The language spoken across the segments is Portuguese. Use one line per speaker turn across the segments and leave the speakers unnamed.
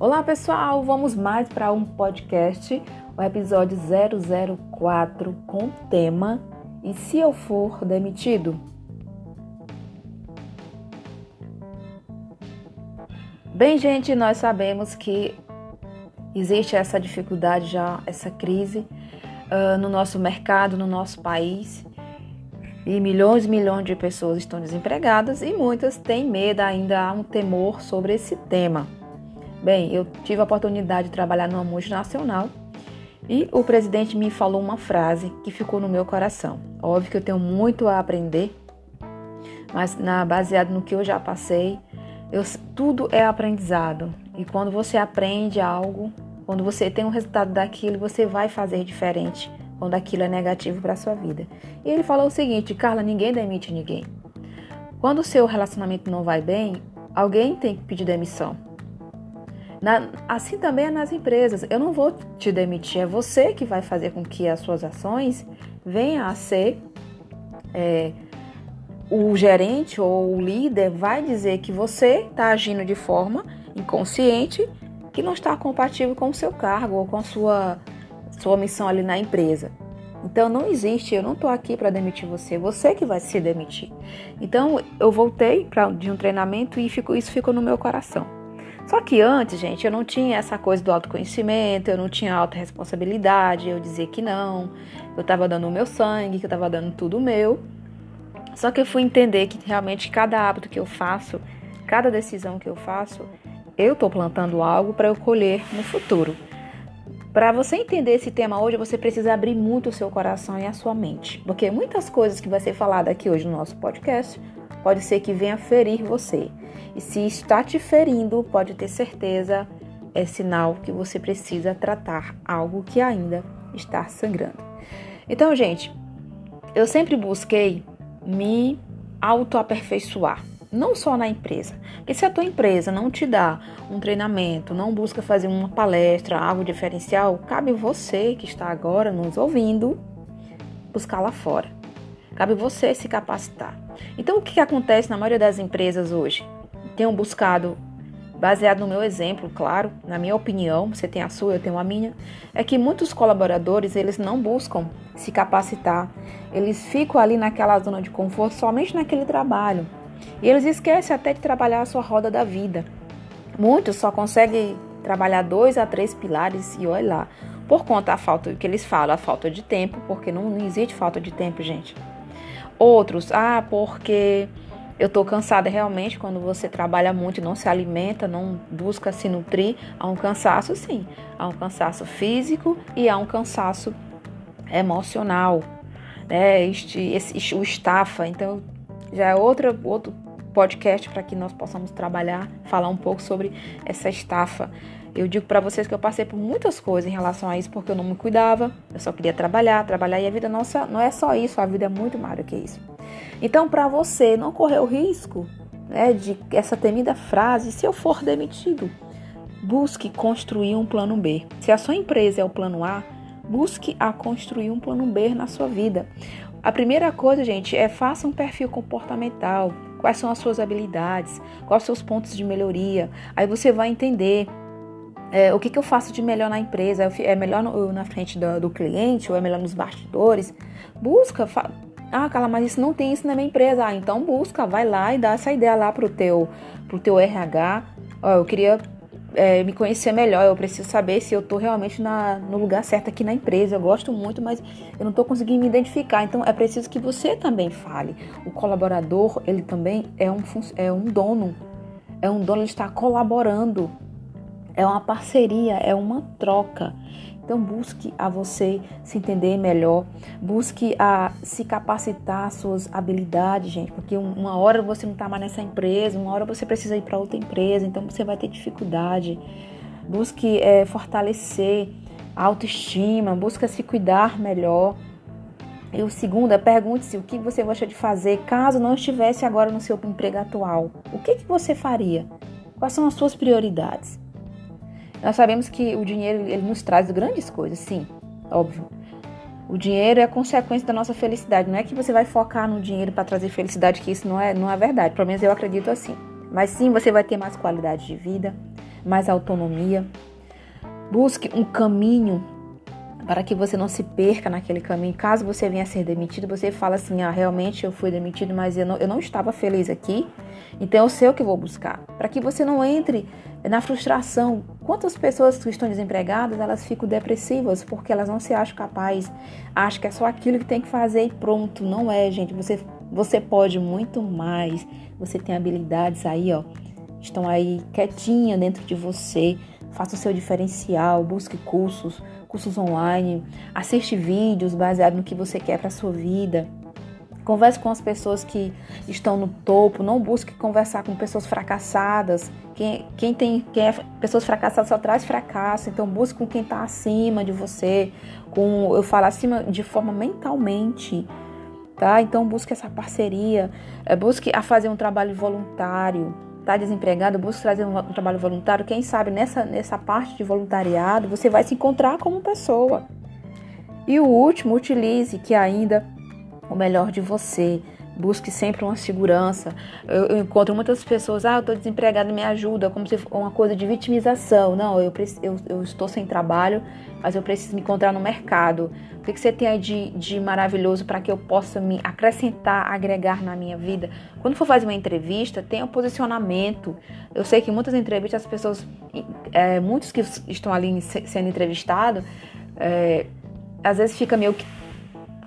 Olá pessoal, vamos mais para um podcast, o episódio 004 com o tema E se eu for demitido? Bem, gente, nós sabemos que existe essa dificuldade já, essa crise uh, no nosso mercado, no nosso país. E milhões e milhões de pessoas estão desempregadas e muitas têm medo, ainda há um temor sobre esse tema. Bem, eu tive a oportunidade de trabalhar numa multinacional e o presidente me falou uma frase que ficou no meu coração. Óbvio que eu tenho muito a aprender, mas na, baseado no que eu já passei, eu, tudo é aprendizado. E quando você aprende algo, quando você tem um resultado daquilo, você vai fazer diferente quando aquilo é negativo para sua vida. E ele falou o seguinte: Carla, ninguém demite ninguém. Quando o seu relacionamento não vai bem, alguém tem que pedir demissão. Na, assim também é nas empresas. Eu não vou te demitir, é você que vai fazer com que as suas ações venham a ser. É, o gerente ou o líder vai dizer que você está agindo de forma inconsciente que não está compatível com o seu cargo ou com a sua, sua missão ali na empresa. Então não existe, eu não estou aqui para demitir você, é você que vai se demitir. Então eu voltei pra, de um treinamento e isso ficou no meu coração. Só que antes, gente, eu não tinha essa coisa do autoconhecimento, eu não tinha alta responsabilidade, eu dizia que não, eu estava dando o meu sangue, que eu estava dando tudo meu. Só que eu fui entender que realmente cada hábito que eu faço, cada decisão que eu faço, eu estou plantando algo para eu colher no futuro. Para você entender esse tema hoje, você precisa abrir muito o seu coração e a sua mente, porque muitas coisas que vai ser falada aqui hoje no nosso podcast pode ser que venha ferir você. E se está te ferindo, pode ter certeza, é sinal que você precisa tratar algo que ainda está sangrando. Então, gente, eu sempre busquei me autoaperfeiçoar, não só na empresa. Porque se a tua empresa não te dá um treinamento, não busca fazer uma palestra, algo diferencial, cabe você que está agora nos ouvindo buscar lá fora. Cabe você se capacitar. Então, o que acontece na maioria das empresas hoje? Tenho buscado, baseado no meu exemplo, claro, na minha opinião, você tem a sua, eu tenho a minha, é que muitos colaboradores, eles não buscam se capacitar. Eles ficam ali naquela zona de conforto somente naquele trabalho. E eles esquecem até de trabalhar a sua roda da vida. Muitos só conseguem trabalhar dois a três pilares e olha lá. Por conta da falta que eles falam, a falta de tempo, porque não, não existe falta de tempo, gente. Outros, ah, porque eu tô cansada realmente quando você trabalha muito e não se alimenta, não busca se nutrir, há um cansaço sim, há um cansaço físico e há um cansaço emocional, né? Este, esse, o estafa, então já é outra, outro podcast para que nós possamos trabalhar, falar um pouco sobre essa estafa. Eu digo para vocês que eu passei por muitas coisas em relação a isso porque eu não me cuidava, eu só queria trabalhar, trabalhar e a vida nossa não é só isso, a vida é muito mais do que isso. Então, para você não correr o risco né, de essa temida frase, se eu for demitido, busque construir um plano B. Se a sua empresa é o plano A, busque a construir um plano B na sua vida. A primeira coisa, gente, é faça um perfil comportamental. Quais são as suas habilidades? Quais os seus pontos de melhoria? Aí você vai entender é, o que, que eu faço de melhor na empresa? É melhor no, na frente do, do, cliente ou é melhor nos bastidores? Busca. Fa... Ah, Carla, mas isso não tem isso na minha empresa. Ah, então busca, vai lá e dá essa ideia lá pro teu, pro teu RH. Ó, eu queria é, me conhecer melhor, eu preciso saber se eu estou realmente na, no lugar certo aqui na empresa. Eu gosto muito, mas eu não estou conseguindo me identificar. Então é preciso que você também fale. O colaborador, ele também é um, é um dono. É um dono, ele está colaborando é uma parceria, é uma troca. Então busque a você se entender melhor, busque a se capacitar suas habilidades, gente, porque uma hora você não está mais nessa empresa, uma hora você precisa ir para outra empresa, então você vai ter dificuldade. Busque é, fortalecer a autoestima, busque se cuidar melhor. E o segundo é pergunte-se o que você gosta de fazer caso não estivesse agora no seu emprego atual. O que, que você faria? Quais são as suas prioridades? Nós sabemos que o dinheiro ele nos traz grandes coisas, sim, óbvio. O dinheiro é consequência da nossa felicidade. Não é que você vai focar no dinheiro para trazer felicidade, que isso não é, não é verdade. Pelo menos eu acredito assim. Mas sim, você vai ter mais qualidade de vida, mais autonomia. Busque um caminho para que você não se perca naquele caminho. Caso você venha a ser demitido, você fala assim: ah, realmente eu fui demitido, mas eu não, eu não estava feliz aqui, então eu sei o que vou buscar. Para que você não entre na frustração. Quantas pessoas que estão desempregadas, elas ficam depressivas porque elas não se acham capazes, acham que é só aquilo que tem que fazer e pronto. Não é, gente. Você, você pode muito mais. Você tem habilidades aí, ó, estão aí quietinha dentro de você. Faça o seu diferencial, busque cursos, cursos online, assiste vídeos baseados no que você quer para sua vida. Converse com as pessoas que estão no topo, não busque conversar com pessoas fracassadas. Quem, quem tem quem é, pessoas fracassadas só traz fracasso, então busque com quem está acima de você, com eu falo acima de forma mentalmente, tá? Então busque essa parceria, é, busque a fazer um trabalho voluntário, tá desempregado, busque trazer um, um trabalho voluntário. Quem sabe nessa nessa parte de voluntariado você vai se encontrar como pessoa. E o último, utilize que ainda o melhor de você. Busque sempre uma segurança. Eu, eu encontro muitas pessoas, ah, eu estou desempregada, me ajuda, como se fosse uma coisa de vitimização. Não, eu, eu, eu, estou sem trabalho, mas eu preciso me encontrar no mercado. O que, que você tem aí de, de maravilhoso para que eu possa me acrescentar, agregar na minha vida? Quando for fazer uma entrevista, tenha um posicionamento. Eu sei que muitas entrevistas, as pessoas, é, muitos que estão ali sendo entrevistados, é, às vezes fica meio que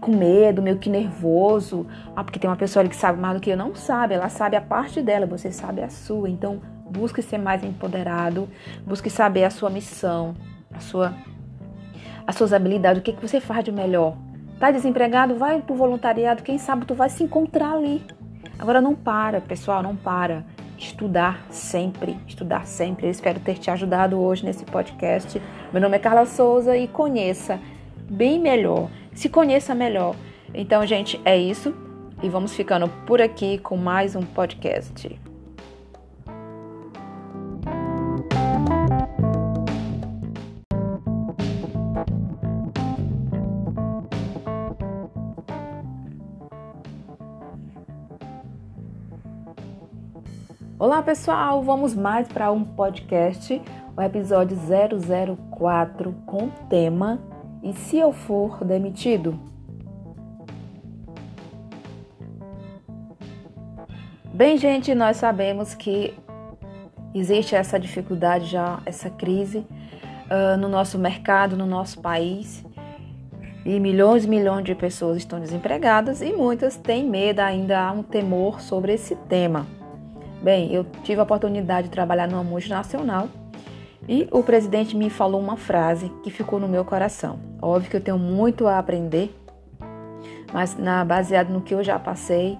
com medo, meio que nervoso. Ah, porque tem uma pessoa ali que sabe mais do que eu. Não sabe, ela sabe a parte dela, você sabe a sua. Então, busque ser mais empoderado, busque saber a sua missão, a sua, as suas habilidades, o que, que você faz de melhor. Tá desempregado? Vai pro voluntariado, quem sabe tu vai se encontrar ali. Agora não para, pessoal, não para. Estudar sempre, estudar sempre. Eu espero ter te ajudado hoje nesse podcast. Meu nome é Carla Souza e conheça bem melhor se conheça melhor. Então, gente, é isso. E vamos ficando por aqui com mais um podcast. Olá pessoal, vamos mais para um podcast, o episódio 004 com o tema e se eu for demitido? Bem, gente, nós sabemos que existe essa dificuldade já, essa crise uh, no nosso mercado, no nosso país. E milhões e milhões de pessoas estão desempregadas e muitas têm medo, ainda há um temor sobre esse tema. Bem, eu tive a oportunidade de trabalhar numa multinacional e o presidente me falou uma frase que ficou no meu coração. Óbvio que eu tenho muito a aprender, mas na, baseado no que eu já passei,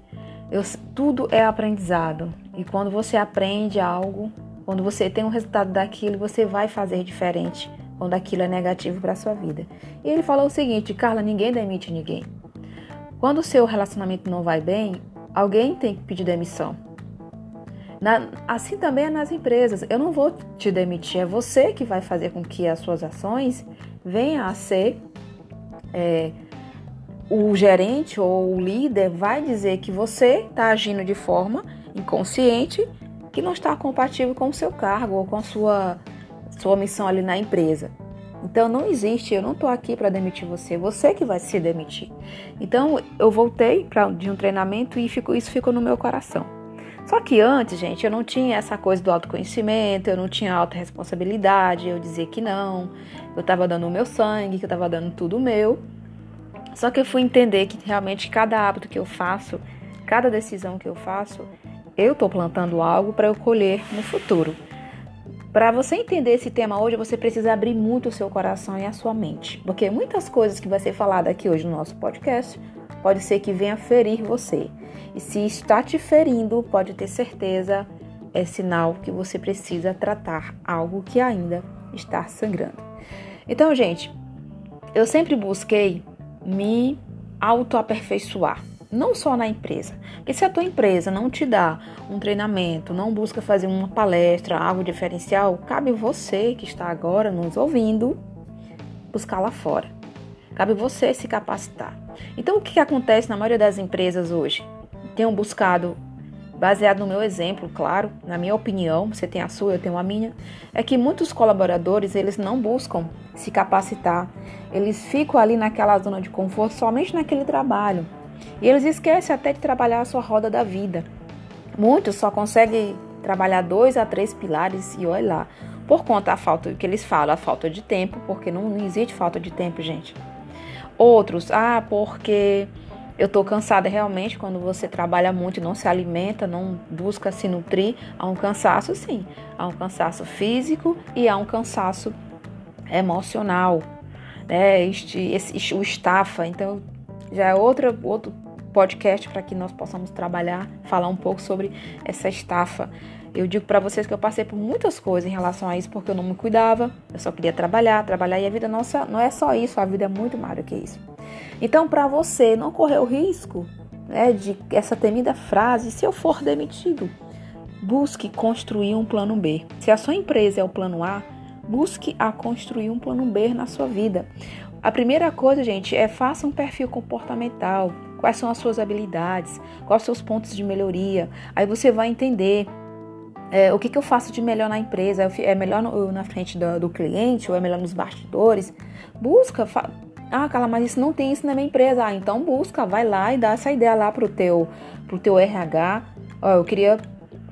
eu, tudo é aprendizado. E quando você aprende algo, quando você tem um resultado daquilo, você vai fazer diferente quando aquilo é negativo para sua vida. E ele falou o seguinte: Carla, ninguém demite ninguém. Quando o seu relacionamento não vai bem, alguém tem que pedir demissão. Na, assim também é nas empresas. Eu não vou te demitir, é você que vai fazer com que as suas ações venham a ser. É, o gerente ou o líder vai dizer que você está agindo de forma inconsciente que não está compatível com o seu cargo ou com a sua, sua missão ali na empresa. Então não existe, eu não estou aqui para demitir você, você que vai se demitir. Então eu voltei pra, de um treinamento e isso ficou no meu coração. Só que antes, gente, eu não tinha essa coisa do autoconhecimento, eu não tinha autorresponsabilidade, eu dizia que não, eu estava dando o meu sangue, que eu estava dando tudo meu. Só que eu fui entender que realmente cada hábito que eu faço, cada decisão que eu faço, eu estou plantando algo para eu colher no futuro. Para você entender esse tema hoje, você precisa abrir muito o seu coração e a sua mente, porque muitas coisas que vai ser falada aqui hoje no nosso podcast pode ser que venha ferir você. E se está te ferindo, pode ter certeza, é sinal que você precisa tratar algo que ainda está sangrando. Então, gente, eu sempre busquei me autoaperfeiçoar, não só na empresa. Porque se a tua empresa não te dá um treinamento, não busca fazer uma palestra, algo diferencial, cabe você que está agora nos ouvindo buscar lá fora. Cabe você se capacitar. Então, o que acontece na maioria das empresas hoje? tenham buscado baseado no meu exemplo, claro, na minha opinião, você tem a sua, eu tenho a minha, é que muitos colaboradores, eles não buscam se capacitar. Eles ficam ali naquela zona de conforto somente naquele trabalho. E eles esquecem até de trabalhar a sua roda da vida. Muitos só conseguem trabalhar dois a três pilares e olha lá. Por conta da falta que eles falam, a falta de tempo, porque não, não existe falta de tempo, gente. Outros, ah, porque eu tô cansada realmente quando você trabalha muito não se alimenta, não busca se nutrir, há um cansaço sim. Há um cansaço físico e há um cansaço emocional, né? Este, esse, o estafa. Então já é outra, outro podcast para que nós possamos trabalhar, falar um pouco sobre essa estafa. Eu digo para vocês que eu passei por muitas coisas em relação a isso porque eu não me cuidava, eu só queria trabalhar, trabalhar e a vida nossa não é só isso, a vida é muito mais do que isso. Então, para você não correr o risco né, de essa temida frase, se eu for demitido, busque construir um plano B. Se a sua empresa é o plano A, busque a construir um plano B na sua vida. A primeira coisa, gente, é faça um perfil comportamental. Quais são as suas habilidades? Quais os seus pontos de melhoria? Aí você vai entender é, o que, que, eu faço de melhor na empresa? É melhor no, na frente do, do, cliente ou é melhor nos bastidores? Busca. Ah, Carla, mas isso não tem isso na minha empresa. Ah, então busca, vai lá e dá essa ideia lá pro teu, pro teu RH. Ó, eu queria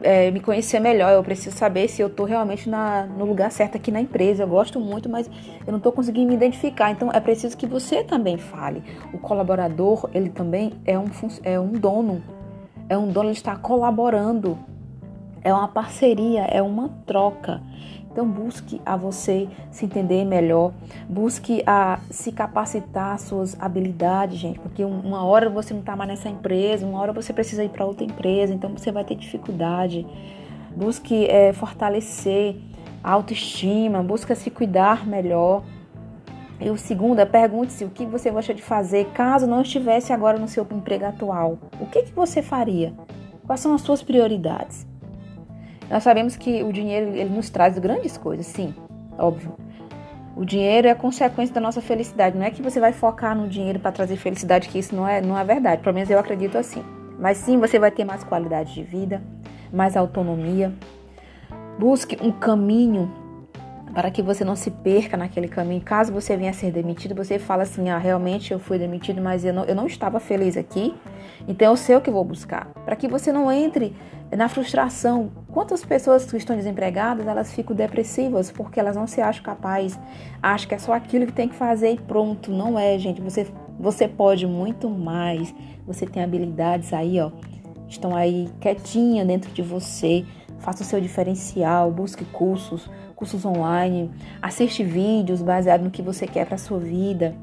é, me conhecer melhor, eu preciso saber se eu estou realmente na, no lugar certo aqui na empresa. Eu gosto muito, mas eu não estou conseguindo me identificar. Então é preciso que você também fale. O colaborador, ele também é um, é um dono. É um dono, ele está colaborando. É uma parceria, é uma troca. Então busque a você se entender melhor, busque a se capacitar suas habilidades, gente, porque uma hora você não está mais nessa empresa, uma hora você precisa ir para outra empresa, então você vai ter dificuldade. Busque é, fortalecer a autoestima, busque se cuidar melhor. E o segundo é pergunte-se o que você gosta de fazer caso não estivesse agora no seu emprego atual. O que, que você faria? Quais são as suas prioridades? Nós sabemos que o dinheiro ele nos traz grandes coisas, sim, óbvio. O dinheiro é consequência da nossa felicidade. Não é que você vai focar no dinheiro para trazer felicidade, que isso não é, não é verdade. Pelo menos eu acredito assim. Mas sim, você vai ter mais qualidade de vida, mais autonomia. Busque um caminho para que você não se perca naquele caminho. Caso você venha a ser demitido, você fala assim: ah, realmente eu fui demitido, mas eu não, eu não estava feliz aqui, então eu sei o que vou buscar. Para que você não entre na frustração. Quantas pessoas que estão desempregadas, elas ficam depressivas porque elas não se acham capazes, acham que é só aquilo que tem que fazer e pronto. Não é, gente. Você, você pode muito mais. Você tem habilidades aí, ó. Estão aí quietinha dentro de você. Faça o seu diferencial, busque cursos, cursos online, assiste vídeos baseados no que você quer para sua vida.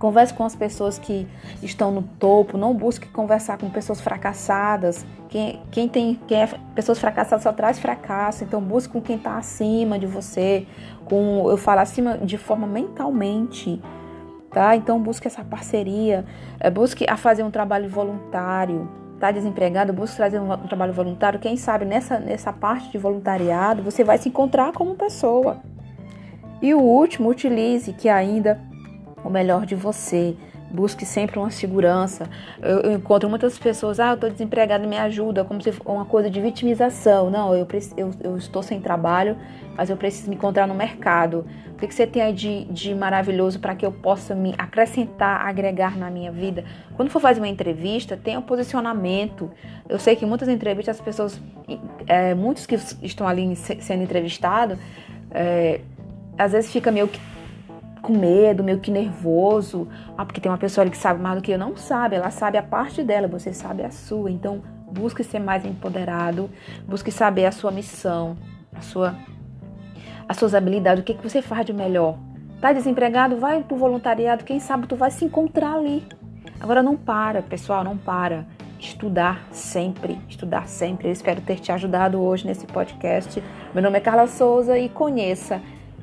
Converse com as pessoas que estão no topo, não busque conversar com pessoas fracassadas. Quem, quem tem quem é, pessoas fracassadas só traz fracasso, então busque com quem está acima de você, com eu falo acima de forma mentalmente, tá? Então busque essa parceria, é, busque a fazer um trabalho voluntário. Tá desempregado, busque trazer um, um trabalho voluntário. Quem sabe nessa, nessa parte de voluntariado você vai se encontrar como pessoa. E o último, utilize que ainda o melhor de você. Busque sempre uma segurança. Eu, eu encontro muitas pessoas, ah, eu estou desempregado, me ajuda, como se fosse uma coisa de vitimização. Não, eu, eu, eu, estou sem trabalho, mas eu preciso me encontrar no mercado. O que, que você tem aí de, de maravilhoso para que eu possa me acrescentar, agregar na minha vida? Quando for fazer uma entrevista, tenha um posicionamento. Eu sei que muitas entrevistas, as pessoas, é, muitos que estão ali sendo entrevistados, é, às vezes fica meio que com medo, meio que nervoso. Ah, porque tem uma pessoa ali que sabe mais do que eu. Não sabe, ela sabe a parte dela, você sabe a sua. Então, busque ser mais empoderado, busque saber a sua missão, a sua, as suas habilidades, o que, que você faz de melhor. Tá desempregado? Vai pro voluntariado, quem sabe tu vai se encontrar ali. Agora não para, pessoal, não para. Estudar sempre, estudar sempre. Eu espero ter te ajudado hoje nesse podcast. Meu nome é Carla Souza e conheça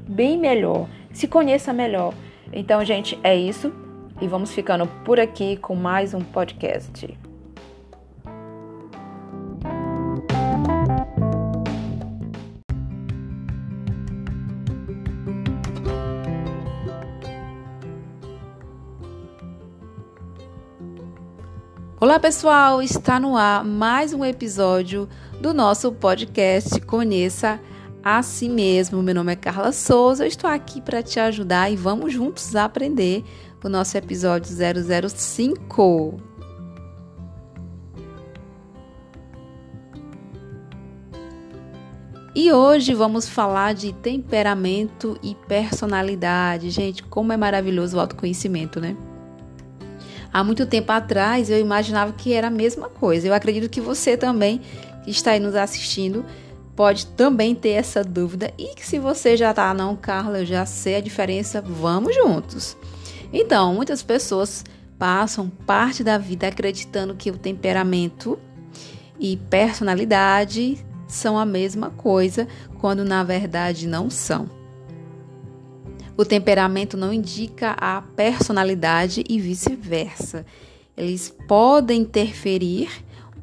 bem melhor se conheça melhor. Então, gente, é isso. E vamos ficando por aqui com mais um podcast. Olá pessoal, está no ar mais um episódio do nosso podcast Conheça a si mesmo. Meu nome é Carla Souza, eu estou aqui para te ajudar e vamos juntos aprender o nosso episódio 005. E hoje vamos falar de temperamento e personalidade. Gente, como é maravilhoso o autoconhecimento, né? Há muito tempo atrás eu imaginava que era a mesma coisa. Eu acredito que você também, que está aí nos assistindo, pode também ter essa dúvida. E que se você já tá, não, Carla, eu já sei a diferença, vamos juntos. Então, muitas pessoas passam parte da vida acreditando que o temperamento e personalidade são a mesma coisa, quando na verdade não são. O temperamento não indica a personalidade e vice-versa. Eles podem interferir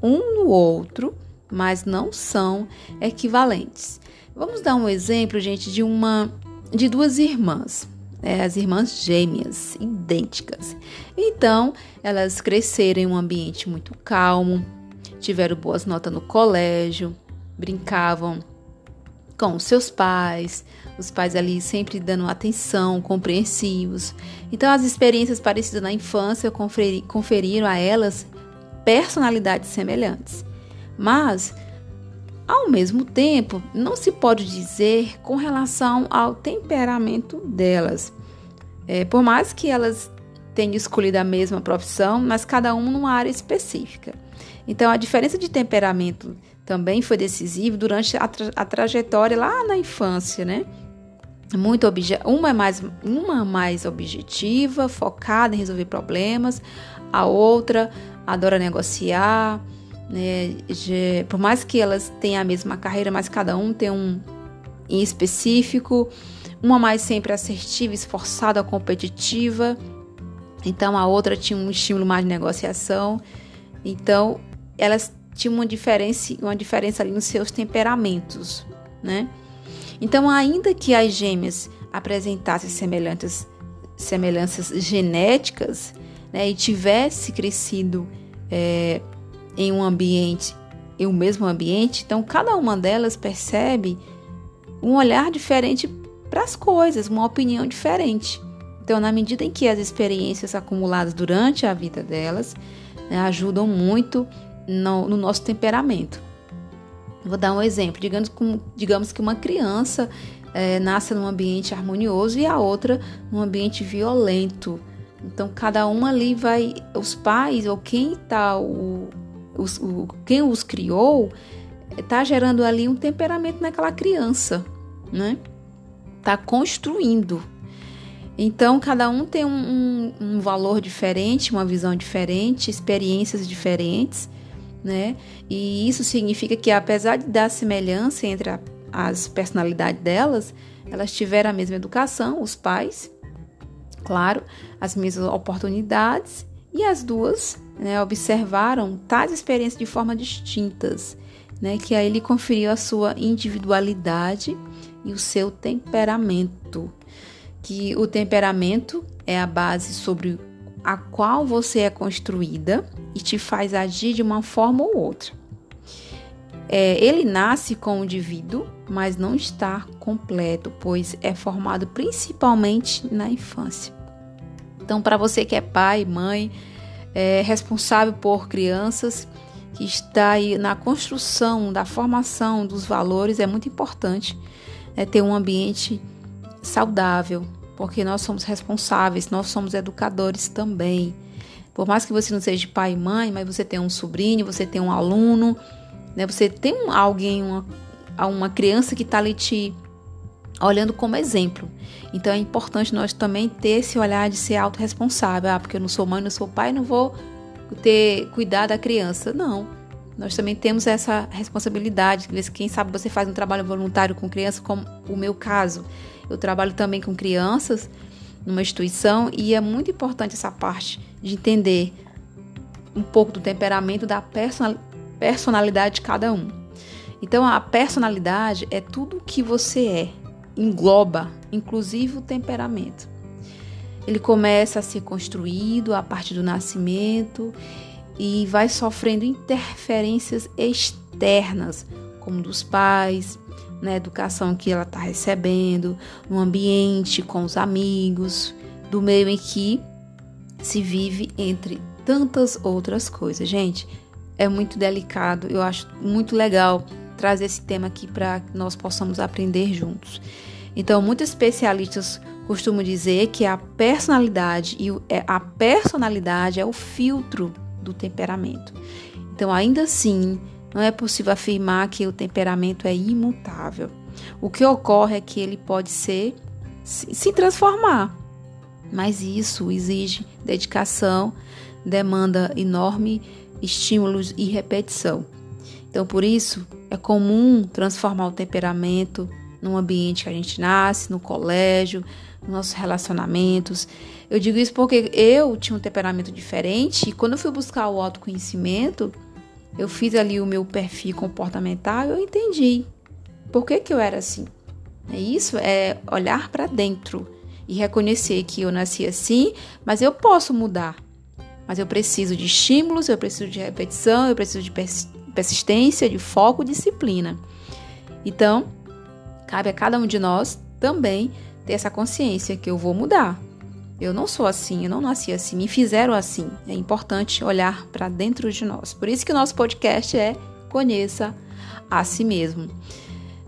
um no outro, mas não são equivalentes. Vamos dar um exemplo, gente, de uma de duas irmãs, é, as irmãs gêmeas, idênticas. Então, elas cresceram em um ambiente muito calmo, tiveram boas notas no colégio, brincavam com seus pais, os pais ali sempre dando atenção, compreensivos. Então, as experiências parecidas na infância conferiram a elas personalidades semelhantes. Mas, ao mesmo tempo, não se pode dizer com relação ao temperamento delas. É, por mais que elas tenham escolhido a mesma profissão, mas cada um numa área específica. Então, a diferença de temperamento também foi decisiva durante a, tra a trajetória lá na infância, né? muito uma é mais uma mais objetiva, focada em resolver problemas, a outra adora negociar, né? por mais que elas tenham a mesma carreira, mas cada um tem um em específico, uma mais sempre assertiva, esforçada, competitiva. Então a outra tinha um estímulo mais de negociação. Então elas tinham uma diferença, uma diferença ali nos seus temperamentos, né? Então, ainda que as gêmeas apresentassem semelhanças, semelhanças genéticas né, e tivesse crescido é, em um ambiente, em um mesmo ambiente, então cada uma delas percebe um olhar diferente para as coisas, uma opinião diferente. Então, na medida em que as experiências acumuladas durante a vida delas né, ajudam muito no, no nosso temperamento. Vou dar um exemplo. Digamos, digamos que uma criança é, nasce num ambiente harmonioso e a outra num ambiente violento. Então, cada um ali vai. Os pais ou quem tá o, os, o quem os criou está gerando ali um temperamento naquela criança, né? Tá construindo. Então, cada um tem um, um, valor diferente, uma visão diferente, experiências diferentes né? E isso significa que, apesar dar semelhança entre a, as personalidades delas, elas tiveram a mesma educação, os pais, claro, as mesmas oportunidades, e as duas né, observaram tais experiências de forma distintas, né? Que aí lhe conferiu a sua individualidade e o seu temperamento. Que o temperamento é a base sobre a qual você é construída e te faz agir de uma forma ou outra. É, ele nasce com o indivíduo, mas não está completo, pois é formado principalmente na infância. Então, para você que é pai, mãe, é responsável por crianças, que está aí na construção da formação dos valores, é muito importante é, ter um ambiente saudável, porque nós somos responsáveis, nós somos educadores também. Por mais que você não seja pai e mãe, mas você tem um sobrinho, você tem um aluno, né? Você tem alguém, uma, uma criança que está ali te olhando como exemplo. Então é importante nós também ter esse olhar de ser autorresponsável. Ah, porque eu não sou mãe, não sou pai, não vou ter cuidar da criança. Não. Nós também temos essa responsabilidade. Quem sabe você faz um trabalho voluntário com criança, como o meu caso. Eu trabalho também com crianças numa instituição e é muito importante essa parte de entender um pouco do temperamento, da personalidade de cada um. Então, a personalidade é tudo o que você é, engloba, inclusive o temperamento. Ele começa a ser construído a partir do nascimento e vai sofrendo interferências externas, como dos pais, na educação que ela está recebendo, no ambiente com os amigos, do meio em que se vive entre tantas outras coisas. Gente, é muito delicado, eu acho muito legal trazer esse tema aqui para que nós possamos aprender juntos. Então, muitos especialistas costumam dizer que a personalidade e é, a personalidade é o filtro do temperamento. Então, ainda assim, não é possível afirmar que o temperamento é imutável. O que ocorre é que ele pode ser se transformar, mas isso exige dedicação, demanda enorme estímulos e repetição. Então, por isso, é comum transformar o temperamento no ambiente que a gente nasce, no colégio, nos nossos relacionamentos. Eu digo isso porque eu tinha um temperamento diferente e quando eu fui buscar o autoconhecimento, eu fiz ali o meu perfil comportamental e eu entendi por que, que eu era assim. É isso, é olhar para dentro e reconhecer que eu nasci assim, mas eu posso mudar. Mas eu preciso de estímulos, eu preciso de repetição, eu preciso de persistência, de foco, disciplina. Então, cabe a cada um de nós também ter essa consciência que eu vou mudar. Eu não sou assim, eu não nasci assim, me fizeram assim. É importante olhar para dentro de nós. Por isso que o nosso podcast é Conheça a si mesmo.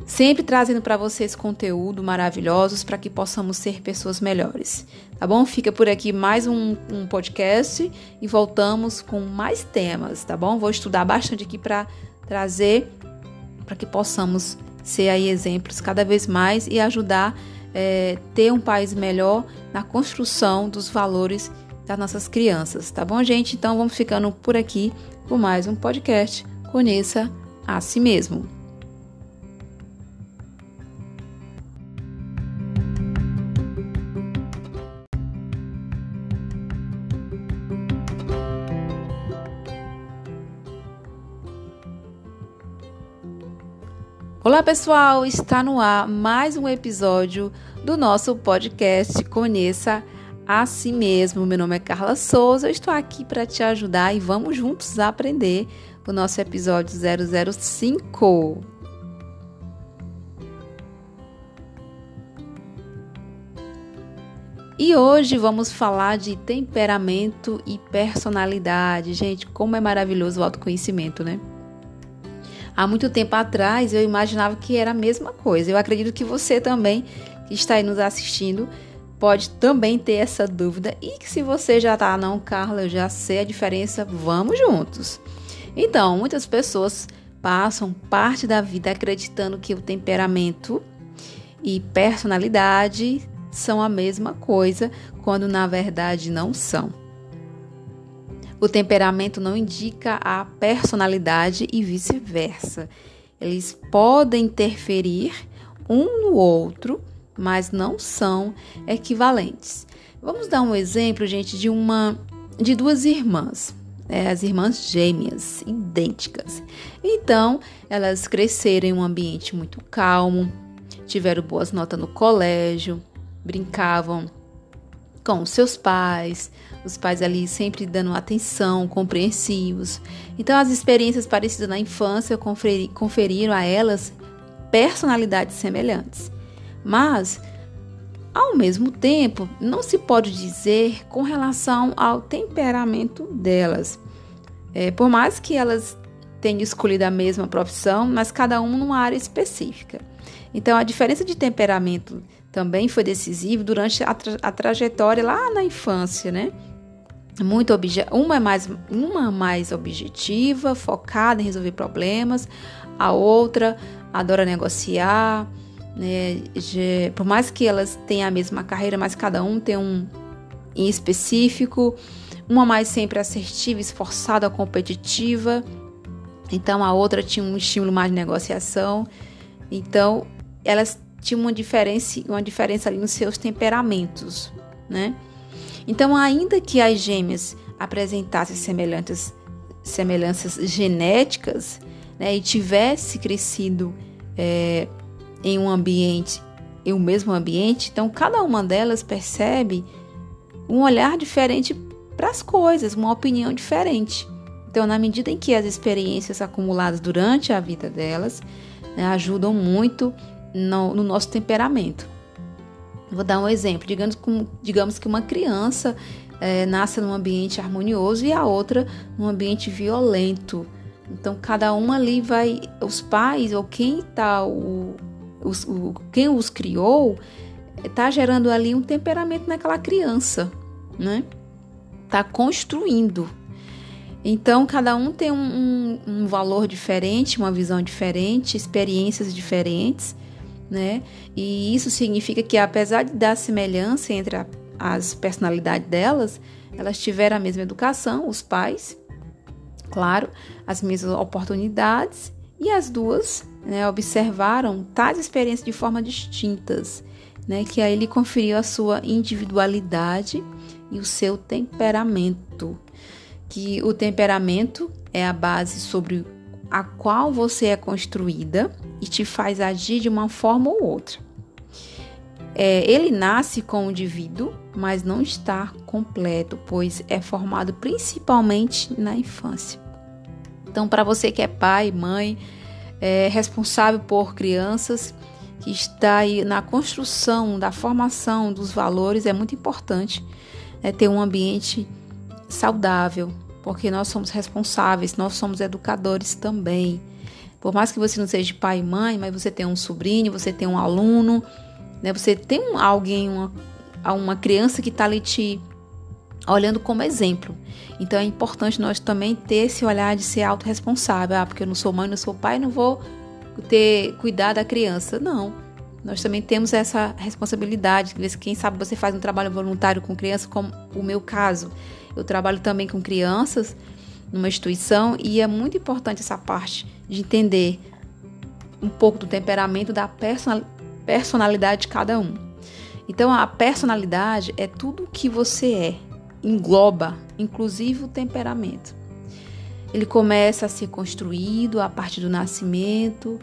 Sempre trazendo para vocês conteúdo maravilhosos para que possamos ser pessoas melhores. Tá bom? Fica por aqui mais um, um podcast e voltamos com mais temas, tá bom? Vou estudar bastante aqui para trazer para que possamos ser aí exemplos cada vez mais e ajudar é, ter um país melhor na construção dos valores das nossas crianças, tá bom, gente? Então vamos ficando por aqui com mais um podcast. Conheça a si mesmo. Olá pessoal, está no ar mais um episódio do nosso podcast Conheça a Si Mesmo. Meu nome é Carla Souza, eu estou aqui para te ajudar e vamos juntos aprender o nosso episódio 005. E hoje vamos falar de temperamento e personalidade. Gente, como é maravilhoso o autoconhecimento, né? Há muito tempo atrás eu imaginava que era a mesma coisa. Eu acredito que você também, que está aí nos assistindo, pode também ter essa dúvida. E que se você já tá, não, Carla, eu já sei a diferença, vamos juntos. Então, muitas pessoas passam parte da vida acreditando que o temperamento e personalidade são a mesma coisa, quando na verdade não são. O temperamento não indica a personalidade e vice-versa. Eles podem interferir um no outro, mas não são equivalentes. Vamos dar um exemplo, gente, de uma de duas irmãs, é, as irmãs gêmeas, idênticas. Então, elas cresceram em um ambiente muito calmo, tiveram boas notas no colégio, brincavam com seus pais, os pais ali sempre dando atenção, compreensivos. Então, as experiências parecidas na infância conferi conferiram a elas personalidades semelhantes. Mas, ao mesmo tempo, não se pode dizer com relação ao temperamento delas. É, por mais que elas tenham escolhido a mesma profissão, mas cada um numa área específica. Então, a diferença de temperamento também foi decisivo durante a, tra a trajetória lá na infância, né? Muito uma é mais uma mais objetiva, focada em resolver problemas, a outra adora negociar, né? por mais que elas tenham a mesma carreira, mas cada um tem um em específico, uma mais sempre assertiva, esforçada, competitiva. Então a outra tinha um estímulo mais de negociação. Então elas tinha uma diferença, uma diferença ali nos seus temperamentos, né? Então, ainda que as gêmeas apresentassem semelhanças, semelhanças genéticas, né, e tivesse crescido é, em um ambiente, em um mesmo ambiente, então cada uma delas percebe um olhar diferente para as coisas, uma opinião diferente. Então, na medida em que as experiências acumuladas durante a vida delas né, ajudam muito no, no, nosso temperamento. Vou dar um exemplo. Digamos, digamos que uma criança é, nasce num ambiente harmonioso e a outra num ambiente violento. Então, cada uma ali vai. Os pais ou quem tá o, os, o quem os criou está gerando ali um temperamento naquela criança, né? Está construindo então, cada um tem um, um, um, valor diferente, uma visão diferente, experiências diferentes, né? E isso significa que, apesar dar semelhança entre a, as personalidades delas, elas tiveram a mesma educação, os pais, claro, as mesmas oportunidades, e as duas né, observaram tais experiências de forma distintas, né? Que aí lhe conferiu a sua individualidade e o seu temperamento que o temperamento é a base sobre a qual você é construída e te faz agir de uma forma ou outra. É, ele nasce com o indivíduo, mas não está completo, pois é formado principalmente na infância. Então, para você que é pai, mãe, é responsável por crianças, que está aí na construção da formação dos valores, é muito importante é, ter um ambiente saudável, porque nós somos responsáveis, nós somos educadores também. Por mais que você não seja pai e mãe, mas você tem um sobrinho, você tem um aluno, né? Você tem alguém, uma, uma criança que está ali te olhando como exemplo. Então é importante nós também ter esse olhar de ser autorresponsável. Ah, porque eu não sou mãe, não sou pai, não vou ter cuidar da criança. Não. Nós também temos essa responsabilidade. Quem sabe você faz um trabalho voluntário com criança, como o meu caso. Eu trabalho também com crianças numa instituição e é muito importante essa parte de entender um pouco do temperamento, da personalidade de cada um. Então, a personalidade é tudo o que você é, engloba, inclusive o temperamento. Ele começa a ser construído a partir do nascimento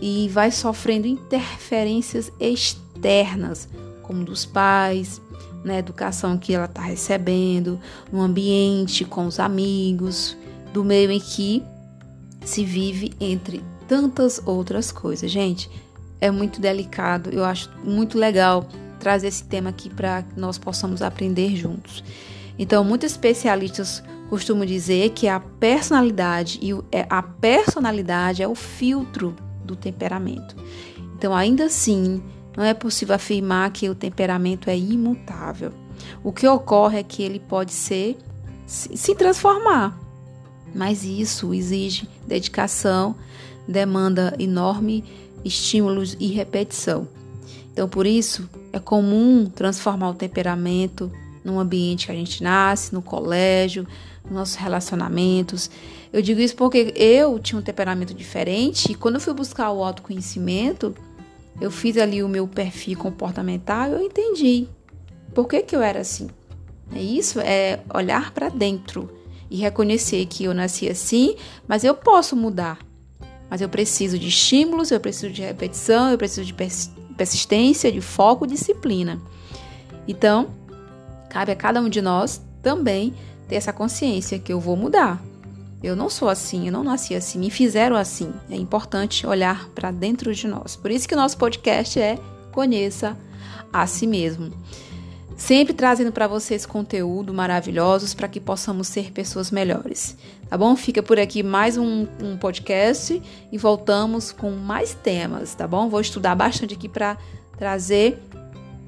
e vai sofrendo interferências externas, como dos pais, na educação que ela está recebendo, no ambiente com os amigos, do meio em que se vive entre tantas outras coisas. Gente, é muito delicado, eu acho muito legal trazer esse tema aqui para nós possamos aprender juntos. Então, muitos especialistas costumam dizer que a personalidade e é, a personalidade é o filtro do temperamento. Então, ainda assim, não é possível afirmar que o temperamento é imutável. O que ocorre é que ele pode ser se transformar, mas isso exige dedicação, demanda enorme estímulos e repetição. Então, por isso, é comum transformar o temperamento no ambiente que a gente nasce, no colégio, nos nossos relacionamentos. Eu digo isso porque eu tinha um temperamento diferente e quando eu fui buscar o autoconhecimento, eu fiz ali o meu perfil comportamental eu entendi por que, que eu era assim. É isso é olhar para dentro e reconhecer que eu nasci assim, mas eu posso mudar. Mas eu preciso de estímulos, eu preciso de repetição, eu preciso de persistência, de foco, disciplina. Então, cabe a cada um de nós também ter essa consciência que eu vou mudar. Eu não sou assim, eu não nasci assim, me fizeram assim. É importante olhar para dentro de nós. Por isso que o nosso podcast é Conheça a si mesmo. Sempre trazendo para vocês conteúdo maravilhosos para que possamos ser pessoas melhores. Tá bom? Fica por aqui mais um, um podcast e voltamos com mais temas, tá bom? Vou estudar bastante aqui para trazer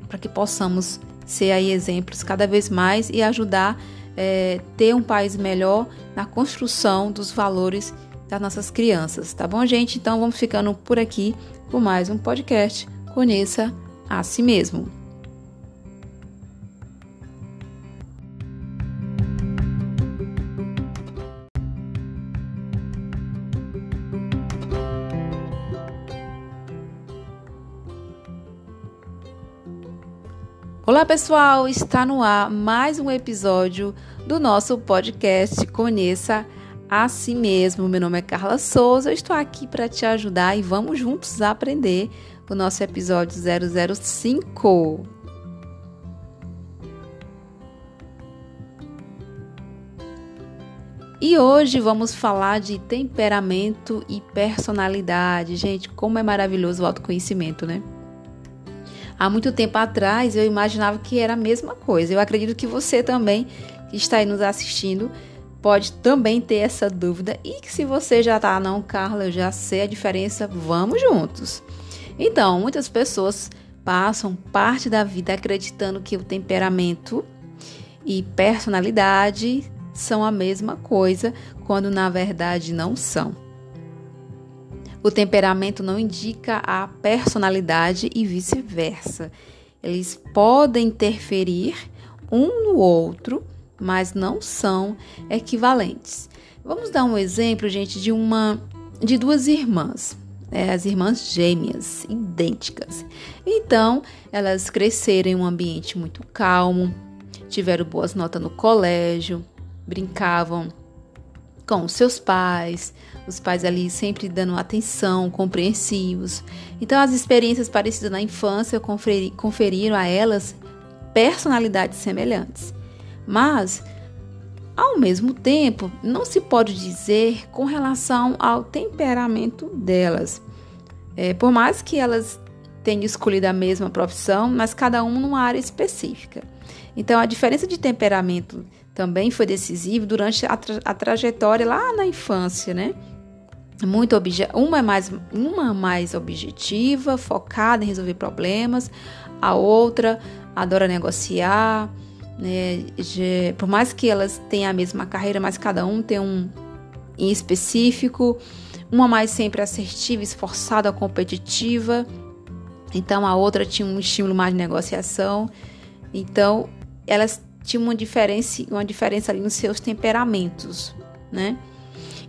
para que possamos ser aí exemplos cada vez mais e ajudar é, ter um país melhor na construção dos valores das nossas crianças, tá bom, gente? Então vamos ficando por aqui com mais um podcast. Conheça a si mesmo. Olá pessoal, está no ar mais um episódio do nosso podcast Conheça a Si Mesmo. Meu nome é Carla Souza, eu estou aqui para te ajudar e vamos juntos aprender o nosso episódio 005. E hoje vamos falar de temperamento e personalidade. Gente, como é maravilhoso o autoconhecimento, né? Há muito tempo atrás eu imaginava que era a mesma coisa. Eu acredito que você também, que está aí nos assistindo, pode também ter essa dúvida. E que se você já tá, não, Carla, eu já sei a diferença, vamos juntos. Então, muitas pessoas passam parte da vida acreditando que o temperamento e personalidade são a mesma coisa, quando na verdade não são. O temperamento não indica a personalidade e vice-versa. Eles podem interferir um no outro, mas não são equivalentes. Vamos dar um exemplo, gente, de uma de duas irmãs, é, as irmãs gêmeas, idênticas. Então, elas cresceram em um ambiente muito calmo, tiveram boas notas no colégio, brincavam com seus pais, os pais ali sempre dando atenção, compreensivos. Então, as experiências parecidas na infância conferiram a elas personalidades semelhantes. Mas, ao mesmo tempo, não se pode dizer com relação ao temperamento delas. É, por mais que elas tenham escolhido a mesma profissão, mas cada um numa área específica. Então, a diferença de temperamento também foi decisiva durante a, tra a trajetória lá na infância, né? muito uma é mais uma mais objetiva, focada em resolver problemas, a outra adora negociar, né? De, por mais que elas tenham a mesma carreira, mas cada um tem um em específico, uma mais sempre assertiva, esforçada, competitiva. Então a outra tinha um estímulo mais de negociação. Então elas tinham uma diferença, uma diferença ali nos seus temperamentos, né?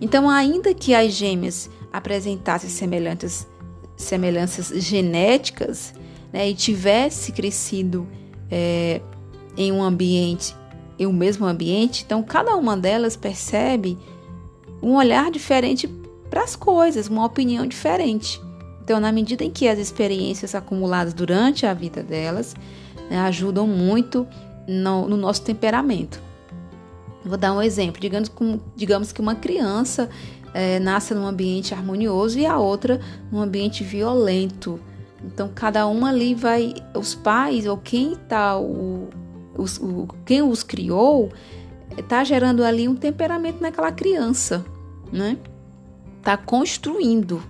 Então, ainda que as gêmeas apresentassem semelhanças, semelhanças genéticas né, e tivesse crescido é, em um ambiente, em um mesmo ambiente, então cada uma delas percebe um olhar diferente para as coisas, uma opinião diferente. Então, na medida em que as experiências acumuladas durante a vida delas né, ajudam muito no, no nosso temperamento. Vou dar um exemplo. Digamos, digamos que uma criança é, nasce num ambiente harmonioso e a outra num ambiente violento. Então, cada um ali vai. Os pais ou quem tá o, os, o quem os criou está gerando ali um temperamento naquela criança, né? Está construindo.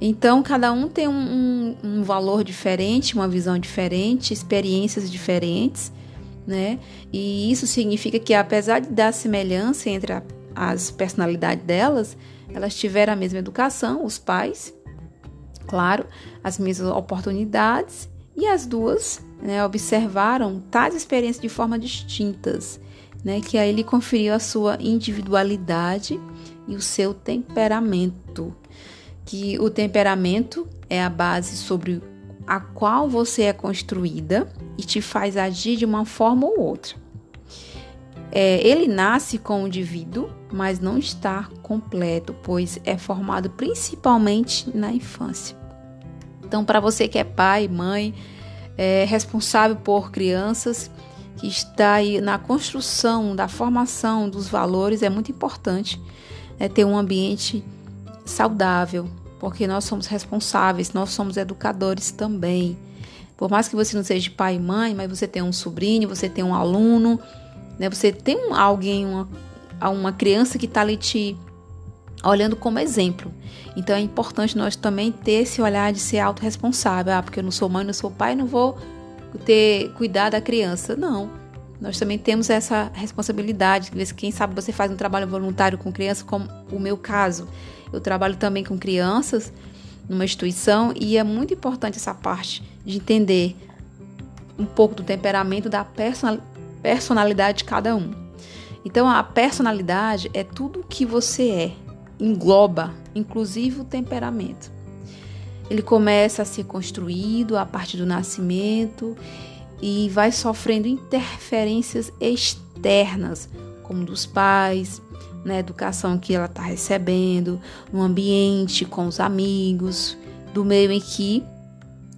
Então, cada um tem um, um, valor diferente, uma visão diferente, experiências diferentes né? E isso significa que, apesar de dar semelhança entre a, as personalidades delas, elas tiveram a mesma educação, os pais, claro, as mesmas oportunidades, e as duas né, observaram tais experiências de forma distintas, né? Que aí lhe conferiu a sua individualidade e o seu temperamento. Que o temperamento é a base sobre a qual você é construída e te faz agir de uma forma ou outra. É, ele nasce com o indivíduo, mas não está completo, pois é formado principalmente na infância. Então, para você que é pai, mãe, é responsável por crianças, que está aí na construção, da formação dos valores, é muito importante é, ter um ambiente saudável, porque nós somos responsáveis, nós somos educadores também. Por mais que você não seja pai e mãe, mas você tem um sobrinho, você tem um aluno, né? Você tem alguém, uma, uma criança que está ali te olhando como exemplo. Então é importante nós também ter esse olhar de ser autorresponsável. Ah, porque eu não sou mãe, não sou pai, não vou ter cuidar da criança. Não. Nós também temos essa responsabilidade. Quem sabe você faz um trabalho voluntário com criança, como o meu caso. Eu trabalho também com crianças numa instituição e é muito importante essa parte de entender um pouco do temperamento, da personalidade de cada um. Então, a personalidade é tudo o que você é, engloba, inclusive o temperamento. Ele começa a ser construído a partir do nascimento e vai sofrendo interferências externas, como dos pais, na educação que ela está recebendo, no ambiente com os amigos, do meio em que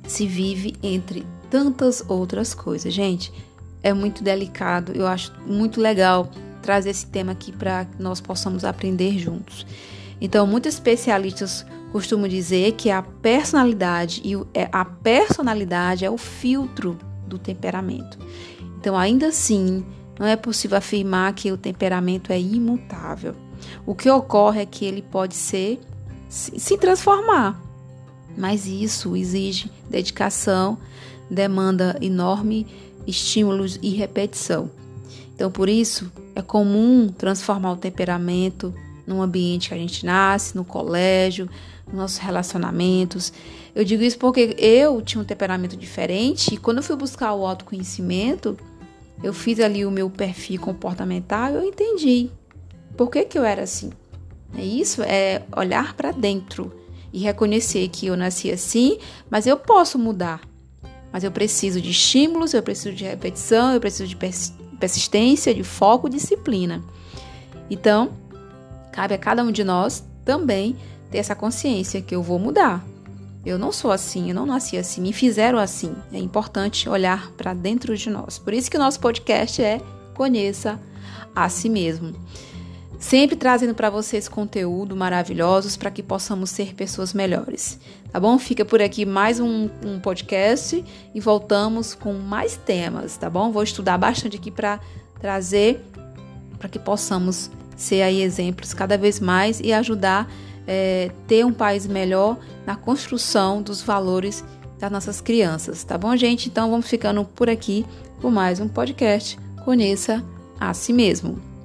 se vive entre tantas outras coisas. Gente, é muito delicado, eu acho muito legal trazer esse tema aqui para que nós possamos aprender juntos. Então, muitos especialistas costumam dizer que a personalidade e é, a personalidade é o filtro do temperamento. Então, ainda assim, não é possível afirmar que o temperamento é imutável. O que ocorre é que ele pode ser se transformar, mas isso exige dedicação, demanda enorme estímulos e repetição. Então, por isso, é comum transformar o temperamento no ambiente que a gente nasce, no colégio, nos nossos relacionamentos. Eu digo isso porque eu tinha um temperamento diferente e quando eu fui buscar o autoconhecimento, eu fiz ali o meu perfil comportamental e eu entendi por que, que eu era assim. É isso, é olhar para dentro e reconhecer que eu nasci assim, mas eu posso mudar. Mas eu preciso de estímulos, eu preciso de repetição, eu preciso de persistência, de foco, disciplina. Então, cabe a cada um de nós também ter essa consciência que eu vou mudar. Eu não sou assim, eu não nasci assim, me fizeram assim. É importante olhar para dentro de nós. Por isso que o nosso podcast é Conheça a si mesmo. Sempre trazendo para vocês conteúdo maravilhosos para que possamos ser pessoas melhores. Tá bom? Fica por aqui mais um, um podcast e voltamos com mais temas, tá bom? Vou estudar bastante aqui para trazer para que possamos ser aí exemplos cada vez mais e ajudar é, ter um país melhor na construção dos valores das nossas crianças, tá bom, gente? Então vamos ficando por aqui com mais um podcast. Conheça a si mesmo.